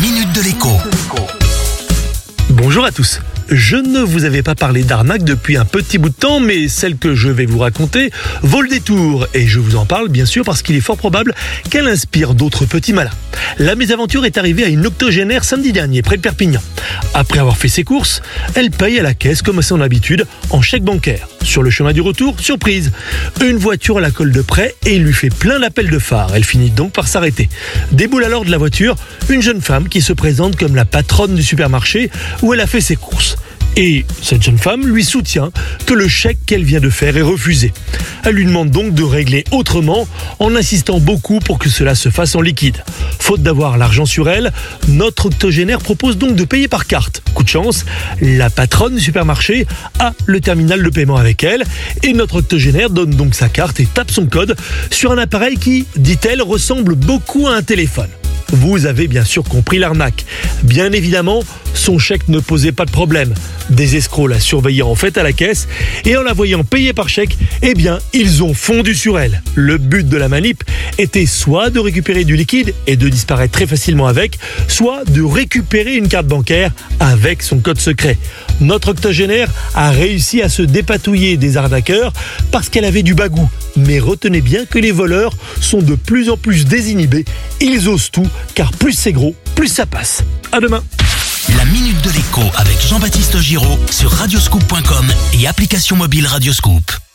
minute de l'écho. Bonjour à tous. Je ne vous avais pas parlé d'arnaque depuis un petit bout de temps, mais celle que je vais vous raconter vaut le détour. Et je vous en parle bien sûr parce qu'il est fort probable qu'elle inspire d'autres petits malins. La mésaventure est arrivée à une octogénaire samedi dernier, près de Perpignan. Après avoir fait ses courses, elle paye à la caisse comme à son habitude, en chèque bancaire. Sur le chemin du retour, surprise, une voiture la colle de près et lui fait plein d'appels de phare. Elle finit donc par s'arrêter. Déboule alors de la voiture une jeune femme qui se présente comme la patronne du supermarché où elle a fait ses courses. Et cette jeune femme lui soutient que le chèque qu'elle vient de faire est refusé. Elle lui demande donc de régler autrement en insistant beaucoup pour que cela se fasse en liquide. Faute d'avoir l'argent sur elle, notre octogénaire propose donc de payer par carte. Coup de chance, la patronne du supermarché a le terminal de paiement avec elle et notre octogénaire donne donc sa carte et tape son code sur un appareil qui, dit-elle, ressemble beaucoup à un téléphone. Vous avez bien sûr compris l'arnaque. Bien évidemment, son chèque ne posait pas de problème. Des escrocs la surveillaient en fait à la caisse et en la voyant payer par chèque, eh bien, ils ont fondu sur elle. Le but de la manip était soit de récupérer du liquide et de disparaître très facilement avec, soit de récupérer une carte bancaire avec son code secret. Notre octogénaire a réussi à se dépatouiller des arnaqueurs parce qu'elle avait du bagou. Mais retenez bien que les voleurs sont de plus en plus désinhibés. Ils osent tout, car plus c'est gros, plus ça passe. À demain. La minute de l'écho avec Jean-Baptiste Giraud sur radioscoop.com et application mobile Radioscoop.